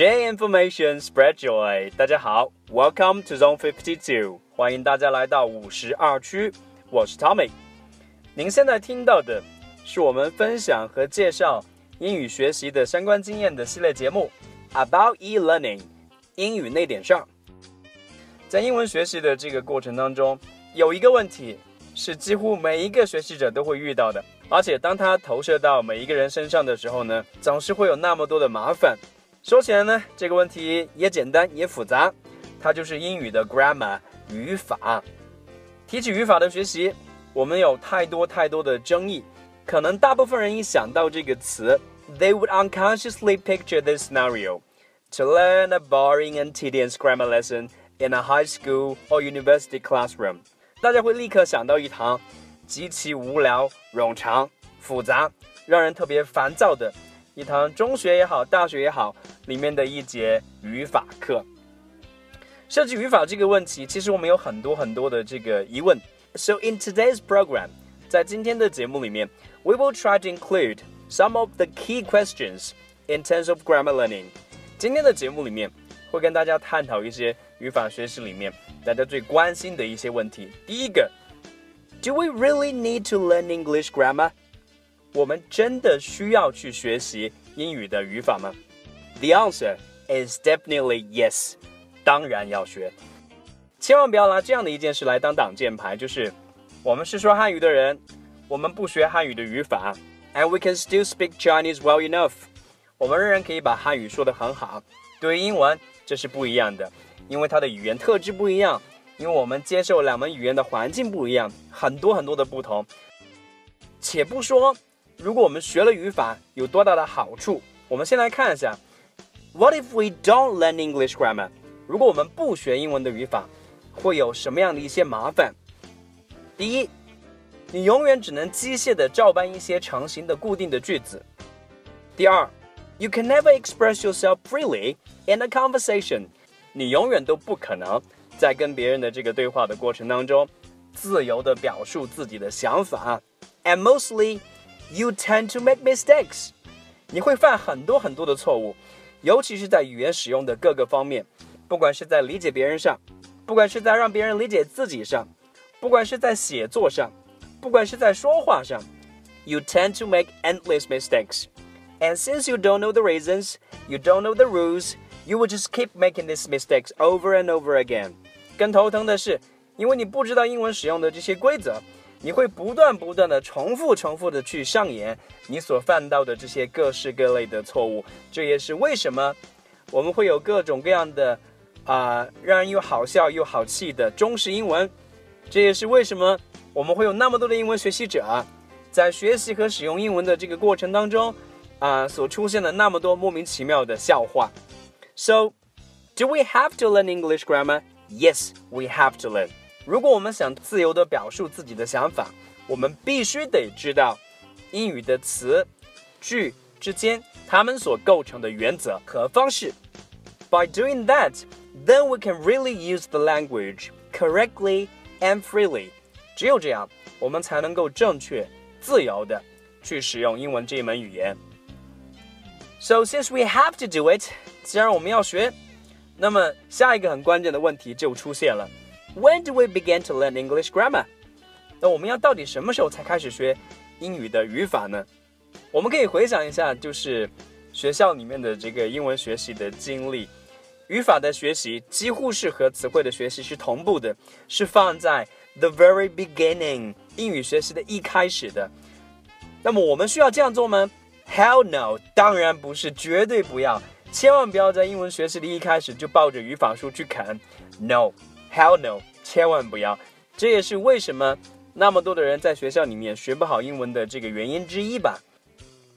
Share information, spread joy。大家好，Welcome to Zone Fifty Two，欢迎大家来到五十二区。我是 Tommy。您现在听到的是我们分享和介绍英语学习的相关经验的系列节目，About e-learning，英语那点事儿。在英文学习的这个过程当中，有一个问题是几乎每一个学习者都会遇到的，而且当它投射到每一个人身上的时候呢，总是会有那么多的麻烦。说起来呢，这个问题也简单也复杂，它就是英语的 grammar 语法。提起语法的学习，我们有太多太多的争议。可能大部分人一想到这个词，they would unconsciously picture this scenario: to learn a boring and tedious grammar lesson in a high school or university classroom。大家会立刻想到一堂极其无聊、冗长、复杂、让人特别烦躁的。一堂中学也好，大学也好，里面的一节语法课。设计语法这个问题，其实我们有很多很多的这个疑问。So in today's program，在今天的节目里面，we will try to include some of the key questions in terms of grammar learning。今天的节目里面会跟大家探讨一些语法学习里面大家最关心的一些问题。第一个，Do we really need to learn English grammar？ 我们真的需要去学习英语的语法吗？The answer is definitely yes，当然要学。千万不要拿这样的一件事来当挡箭牌，就是我们是说汉语的人，我们不学汉语的语法，and we can still speak Chinese well enough，我们仍然可以把汉语说得很好。对于英文，这是不一样的，因为它的语言特质不一样，因为我们接受两门语言的环境不一样，很多很多的不同。且不说。如果我们学了语法有多大的好处？我们先来看一下，What if we don't learn English grammar？如果我们不学英文的语法，会有什么样的一些麻烦？第一，你永远只能机械的照搬一些成型的固定的句子。第二，You can never express yourself freely in a conversation。你永远都不可能在跟别人的这个对话的过程当中，自由的表述自己的想法。And mostly You tend to make mistakes，你会犯很多很多的错误，尤其是在语言使用的各个方面，不管是在理解别人上，不管是在让别人理解自己上，不管是在写作上，不管是在说话上，You tend to make endless mistakes. And since you don't know the reasons, you don't know the rules, you will just keep making these mistakes over and over again. 更头疼的是，因为你不知道英文使用的这些规则。 你会不断不断的重复重复的去上演你所犯到的这些各式各类的错误，这也是为什么我们会有各种各样的啊让人又好笑又好气的中式英文，这也是为什么我们会有那么多的英文学习者在学习和使用英文的这个过程当中啊所出现的那么多莫名其妙的笑话。So, do we have to learn English grammar? Yes, we have to learn. 如果我们想自由地表述自己的想法，我们必须得知道英语的词句之间它们所构成的原则和方式。By doing that, then we can really use the language correctly and freely. 只有这样，我们才能够正确、自由地去使用英文这一门语言。So since we have to do it，既然我们要学，那么下一个很关键的问题就出现了。When do we begin to learn English grammar？那我们要到底什么时候才开始学英语的语法呢？我们可以回想一下，就是学校里面的这个英文学习的经历，语法的学习几乎是和词汇的学习是同步的，是放在 the very beginning 英语学习的一开始的。那么我们需要这样做吗？Hell no，当然不是，绝对不要，千万不要在英文学习的一开始就抱着语法书去啃，no。Hell no，千万不要！这也是为什么那么多的人在学校里面学不好英文的这个原因之一吧。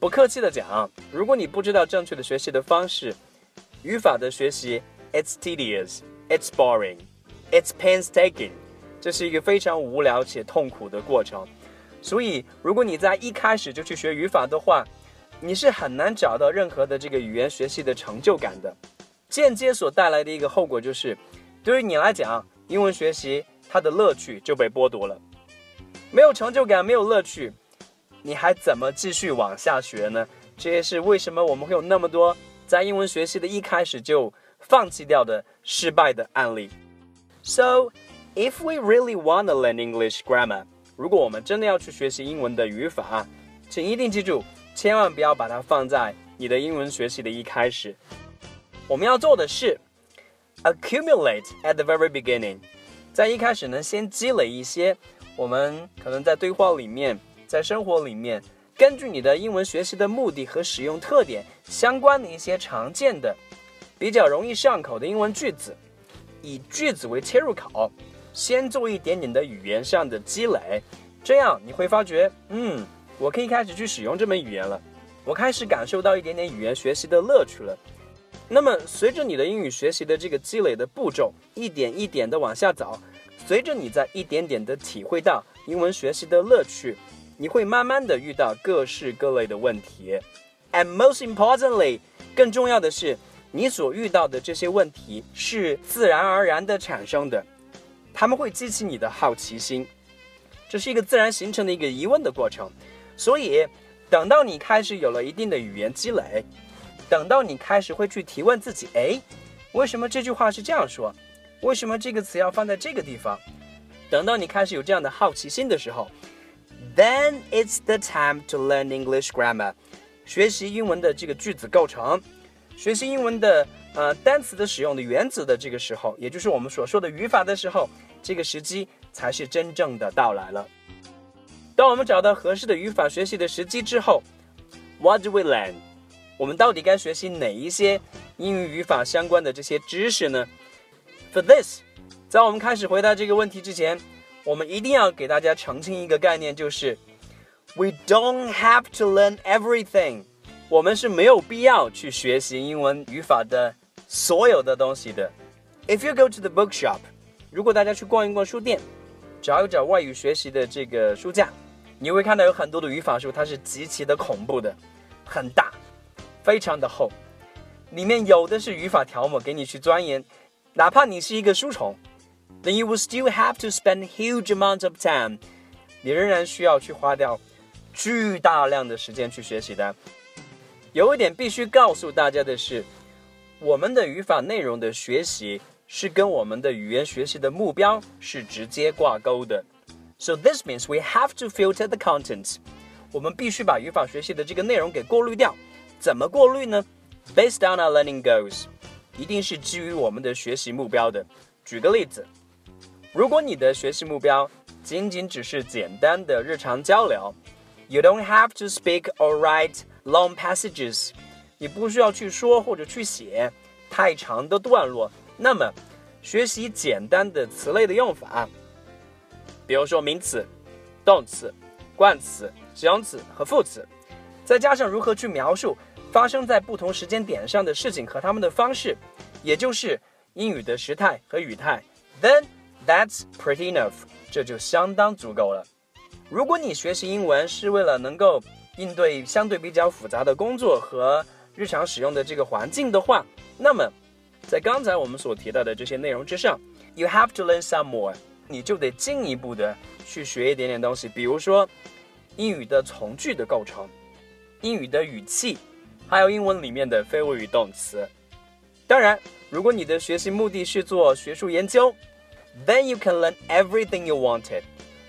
不客气的讲，如果你不知道正确的学习的方式，语法的学习，it's tedious，it's boring，it's painstaking，这是一个非常无聊且痛苦的过程。所以，如果你在一开始就去学语法的话，你是很难找到任何的这个语言学习的成就感的。间接所带来的一个后果就是。对于你来讲，英文学习它的乐趣就被剥夺了，没有成就感，没有乐趣，你还怎么继续往下学呢？这也是为什么我们会有那么多在英文学习的一开始就放弃掉的失败的案例。So, if we really want to learn English grammar，如果我们真的要去学习英文的语法，请一定记住，千万不要把它放在你的英文学习的一开始。我们要做的是 accumulate at the very beginning，在一开始呢，先积累一些我们可能在对话里面，在生活里面。根据你的英文学习的目的和使用特点相关的一些常见的、比较容易上口的英文句子，以句子为切入口，先做一点点的语言上的积累，这样你会发觉，嗯，我可以开始去使用这门语言了，我开始感受到一点点语言学习的乐趣了。那么，随着你的英语学习的这个积累的步骤一点一点的往下走，随着你在一点点的体会到英文学习的乐趣。你会慢慢的遇到各式各类的问题，and most importantly，更重要的是，你所遇到的这些问题是自然而然的产生的，他们会激起你的好奇心，这是一个自然形成的一个疑问的过程。所以，等到你开始有了一定的语言积累，等到你开始会去提问自己，哎，为什么这句话是这样说？为什么这个词要放在这个地方？等到你开始有这样的好奇心的时候。Then it's the time to learn English grammar，学习英文的这个句子构成，学习英文的呃单词的使用的原则的这个时候，也就是我们所说的语法的时候，这个时机才是真正的到来了。当我们找到合适的语法学习的时机之后，What do we learn？我们到底该学习哪一些英语语法相关的这些知识呢？For this，在我们开始回答这个问题之前。我们一定要给大家澄清一个概念，就是 We don't have to learn everything。我们是没有必要去学习英文语法的所有的东西的。If you go to the bookshop，如果大家去逛一逛书店，找一找外语学习的这个书架，你会看到有很多的语法书，它是极其的恐怖的，很大，非常的厚，里面有的是语法条目给你去钻研，哪怕你是一个书虫。then you will still have to spend huge amount of time。你仍然需要去花掉巨大量的时间去学习的。有一点必须告诉大家的是，我们的语法内容的学习是跟我们的语言学习的目标是直接挂钩的。So this means we have to filter the contents，。我们必须把语法学习的这个内容给过滤掉。怎么过滤呢？Based on our learning goals，一定是基于我们的学习目标的。举个例子。如果你的学习目标仅仅只是简单的日常交流，You don't have to speak or write long passages，你不需要去说或者去写太长的段落。那么，学习简单的词类的用法，比如说名词、动词、冠词、形容词和副词，再加上如何去描述发生在不同时间点上的事情和他们的方式，也就是英语的时态和语态，then。That's pretty enough，这就相当足够了。如果你学习英文是为了能够应对相对比较复杂的工作和日常使用的这个环境的话，那么在刚才我们所提到的这些内容之上，you have to learn some more，你就得进一步的去学一点点东西，比如说英语的从句的构成、英语的语气，还有英文里面的非谓语动词。当然，如果你的学习目的是做学术研究，Then you can learn everything you wanted。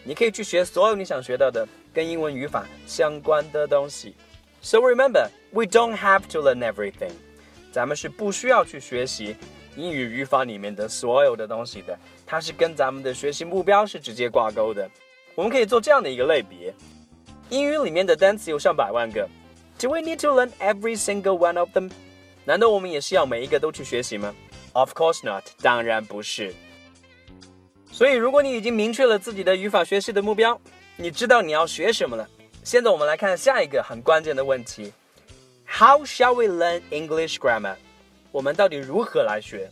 你可以去学所有你想学到的跟英文语法相关的东西。So remember, we don't have to learn everything。咱们是不需要去学习英语语法里面的所有的东西的，它是跟咱们的学习目标是直接挂钩的。我们可以做这样的一个类别：英语里面的单词有上百万个 ，Do we need to learn every single one of them？难道我们也是要每一个都去学习吗？Of course not，当然不是。所以，如果你已经明确了自己的语法学习的目标，你知道你要学什么了。现在我们来看下一个很关键的问题：How shall we learn English grammar？我们到底如何来学？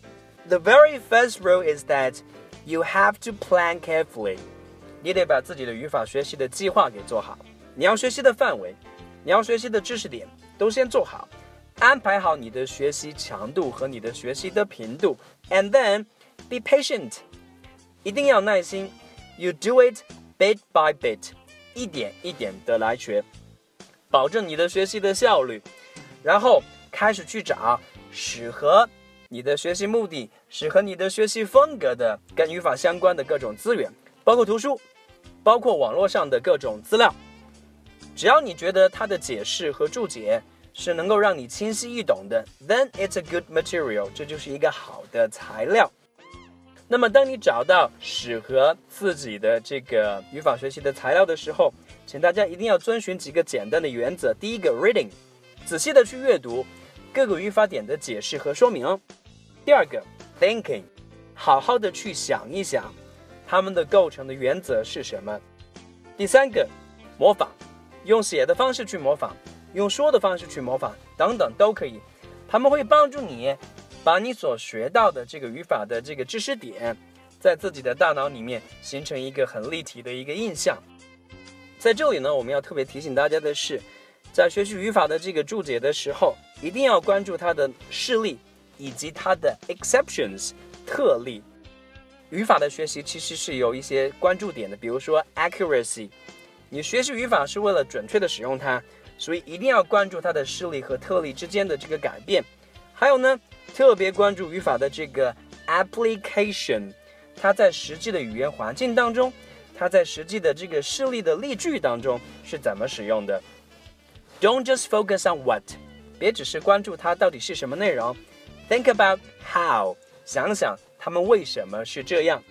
The very first rule is that you have to plan carefully。你得把自己的语法学习的计划给做好。你要学习的范围， 你要学习的知识点都先做好，安排好你的学习强度和你的学习的频度，and then be patient。一定要耐心，You do it bit by bit，一点一点的来学，保证你的学习的效率。然后开始去找适合你的学习目的、适合你的学习风格的跟语法相关的各种资源，包括图书，包括网络上的各种资料。只要你觉得它的解释和注解是能够让你清晰易懂的，then it's a good material，这就是一个好的材料。那么，当你找到适合自己的这个语法学习的材料的时候，请大家一定要遵循几个简单的原则。第一个，reading，仔细的去阅读各个语法点的解释和说明。第二个，thinking，好好的去想一想它们的构成的原则是什么。第三个，模仿。用写的方式去模仿，用说的方式去模仿，等等都可以。他们会帮助你把你所学到的这个语法的这个知识点，在自己的大脑里面形成一个很立体的一个印象。在这里呢，我们要特别提醒大家的是，在学习语法的这个注解的时候，一定要关注它的事例以及它的 exceptions 特例。语法的学习其实是有一些关注点的，比如说 accuracy。你学习语法是为了准确的使用它，所以一定要关注它的事例和特例之间的这个改变。还有呢，特别关注语法的这个 application，它在实际的语言环境当中，它在实际的这个事例的例句当中是怎么使用的。Don't just focus on what，别只是关注它到底是什么内容。Think about how，想想他们为什么是这样。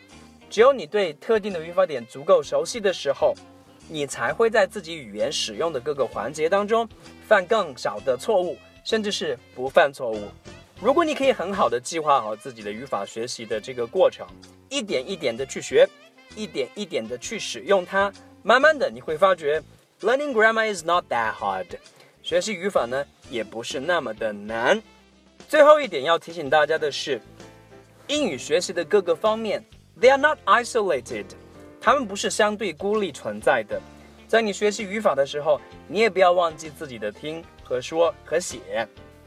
只有你对特定的语法点足够熟悉的时候。你才会在自己语言使用的各个环节当中犯更少的错误，甚至是不犯错误。如果你可以很好的计划好自己的语法学习的这个过程，一点一点的去学，一点一点的去使用它，慢慢的你会发觉，learning grammar is not that hard。学习语法呢也不是那么的难。最后一点要提醒大家的是，英语学习的各个方面，they are not isolated。它们不是相对孤立存在的，在你学习语法的时候，你也不要忘记自己的听和说和写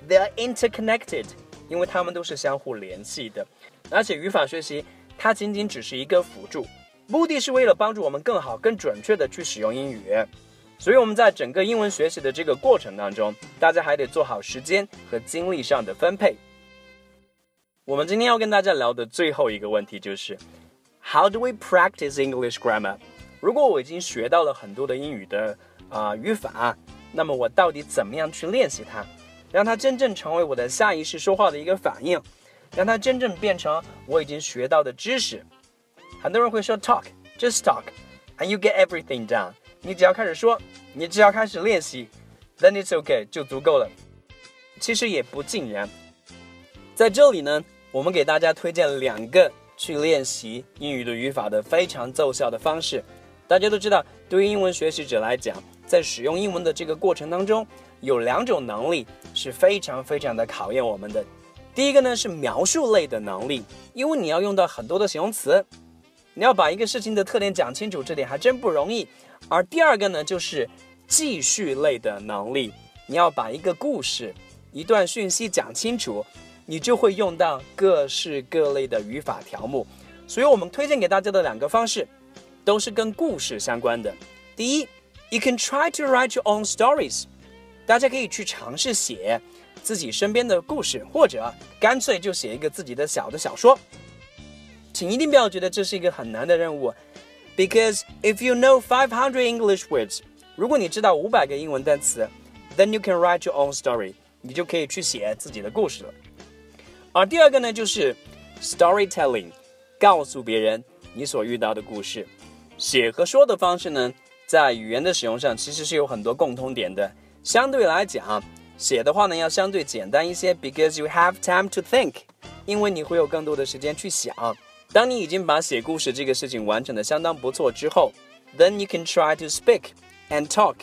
，they are interconnected，因为它们都是相互联系的。而且语法学习它仅仅只是一个辅助，目的是为了帮助我们更好、更准确的去使用英语。所以我们在整个英文学习的这个过程当中，大家还得做好时间和精力上的分配。我们今天要跟大家聊的最后一个问题就是。How do we practice English grammar？如果我已经学到了很多的英语的啊语法，那么我到底怎么样去练习它，让它真正成为我的下意识说话的一个反应，让它真正变成我已经学到的知识？很多人会说 talk，just talk，and you get everything done。你只要开始说，你只要开始练习，then it's okay 就足够了。其实也不尽然，在这里呢，我们给大家推荐两个。去练习英语的语法的非常奏效的方式，大家都知道，对于英文学习者来讲，在使用英文的这个过程当中，有两种能力是非常非常的考验我们的。第一个呢是描述类的能力，因为你要用到很多的形容词，你要把一个事情的特点讲清楚，这点还真不容易。而第二个呢就是记叙类的能力，你要把一个故事、一段讯息讲清楚。你就会用到各式各类的语法条目，所以我们推荐给大家的两个方式，都是跟故事相关的。第一，you can try to write your own stories，大家可以去尝试写自己身边的故事，或者干脆就写一个自己的小的小说。请一定不要觉得这是一个很难的任务，because if you know five hundred English words，如果你知道五百个英文单词，then you can write your own story，你就可以去写自己的故事了。而第二个呢，就是 storytelling，告诉别人你所遇到的故事。写和说的方式呢，在语言的使用上其实是有很多共通点的。相对来讲，写的话呢要相对简单一些，because you have time to think，因为你会有更多的时间去想。当你已经把写故事这个事情完成的相当不错之后，then you can try to speak and talk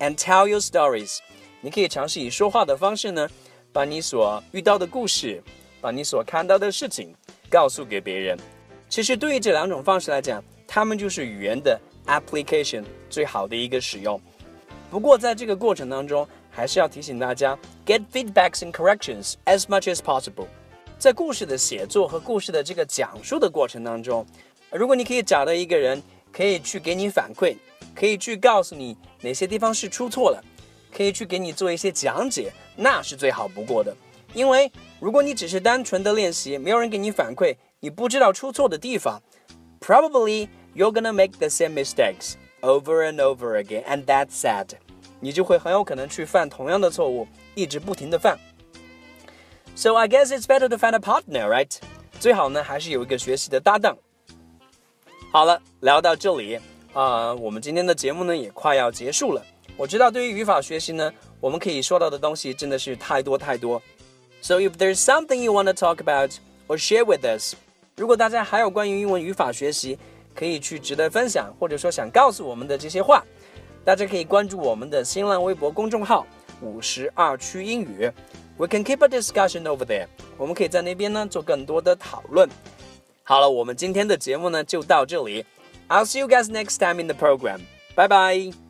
and tell your stories。你可以尝试以说话的方式呢，把你所遇到的故事。把你所看到的事情告诉给别人。其实对于这两种方式来讲，它们就是语言的 application 最好的一个使用。不过在这个过程当中，还是要提醒大家 get feedbacks and corrections as much as possible。在故事的写作和故事的这个讲述的过程当中，如果你可以找到一个人，可以去给你反馈，可以去告诉你哪些地方是出错了，可以去给你做一些讲解，那是最好不过的。因为如果你只是单纯的练习，没有人给你反馈，你不知道出错的地方，probably you're gonna make the same mistakes over and over again, and that's sad。你就会很有可能去犯同样的错误，一直不停的犯。So I guess it's better to find a partner, right？最好呢还是有一个学习的搭档。好了，聊到这里啊、呃，我们今天的节目呢也快要结束了。我知道对于语法学习呢，我们可以说到的东西真的是太多太多。So if there's something you want to talk about or share with us，如果大家还有关于英文语法学习可以去值得分享，或者说想告诉我们的这些话，大家可以关注我们的新浪微博公众号“五十二区英语”。We can keep a discussion over there。我们可以在那边呢做更多的讨论。好了，我们今天的节目呢就到这里。I'll see you guys next time in the program. Bye bye.